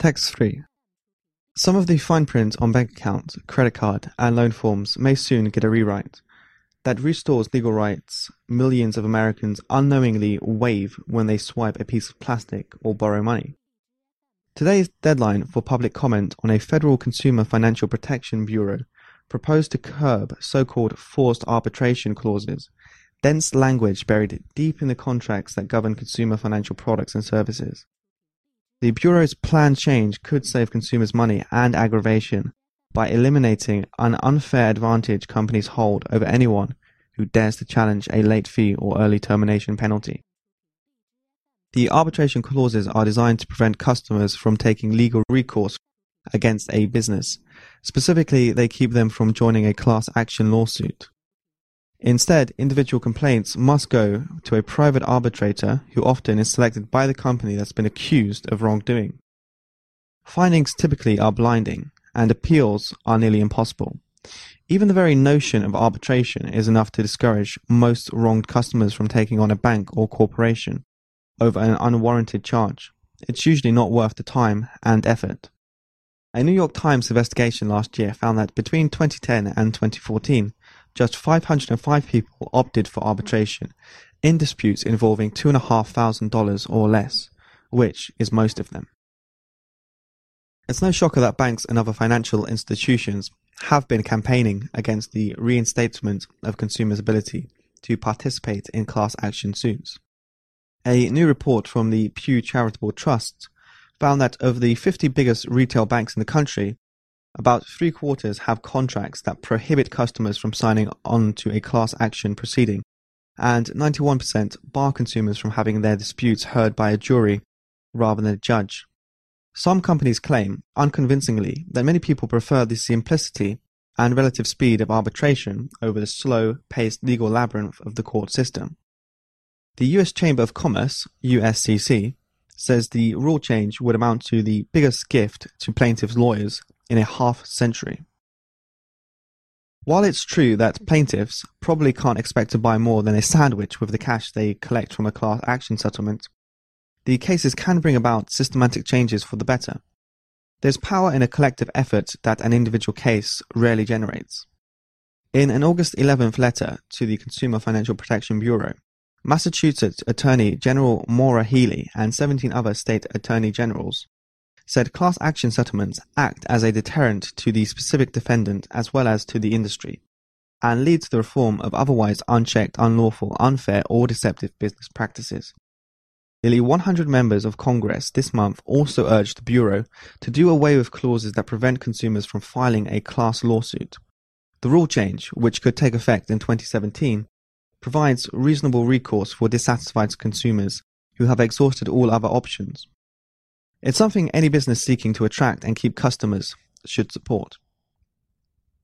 Text 3. Some of the fine print on bank account, credit card, and loan forms may soon get a rewrite that restores legal rights millions of Americans unknowingly waive when they swipe a piece of plastic or borrow money. Today's deadline for public comment on a federal Consumer Financial Protection Bureau proposed to curb so-called forced arbitration clauses, dense language buried deep in the contracts that govern consumer financial products and services. The Bureau's planned change could save consumers money and aggravation by eliminating an unfair advantage companies hold over anyone who dares to challenge a late fee or early termination penalty. The arbitration clauses are designed to prevent customers from taking legal recourse against a business. Specifically, they keep them from joining a class action lawsuit. Instead, individual complaints must go to a private arbitrator who often is selected by the company that's been accused of wrongdoing. Findings typically are blinding, and appeals are nearly impossible. Even the very notion of arbitration is enough to discourage most wronged customers from taking on a bank or corporation over an unwarranted charge. It's usually not worth the time and effort. A New York Times investigation last year found that between 2010 and 2014, just 505 people opted for arbitration in disputes involving $2,500 or less, which is most of them. It's no shocker that banks and other financial institutions have been campaigning against the reinstatement of consumers' ability to participate in class action suits. A new report from the Pew Charitable Trust found that of the 50 biggest retail banks in the country, about three quarters have contracts that prohibit customers from signing on to a class action proceeding, and 91% bar consumers from having their disputes heard by a jury rather than a judge. Some companies claim, unconvincingly, that many people prefer the simplicity and relative speed of arbitration over the slow paced legal labyrinth of the court system. The US Chamber of Commerce, USCC, says the rule change would amount to the biggest gift to plaintiffs' lawyers in a half century. While it's true that plaintiffs probably can't expect to buy more than a sandwich with the cash they collect from a class action settlement, the cases can bring about systematic changes for the better. There's power in a collective effort that an individual case rarely generates. In an August 11th letter to the Consumer Financial Protection Bureau, Massachusetts Attorney General Maura Healey and 17 other state attorney generals said class action settlements act as a deterrent to the specific defendant as well as to the industry, and lead to the reform of otherwise unchecked, unlawful, unfair, or deceptive business practices. Nearly 100 members of Congress this month also urged the Bureau to do away with clauses that prevent consumers from filing a class lawsuit. The rule change, which could take effect in 2017, provides reasonable recourse for dissatisfied consumers who have exhausted all other options. It's something any business seeking to attract and keep customers should support.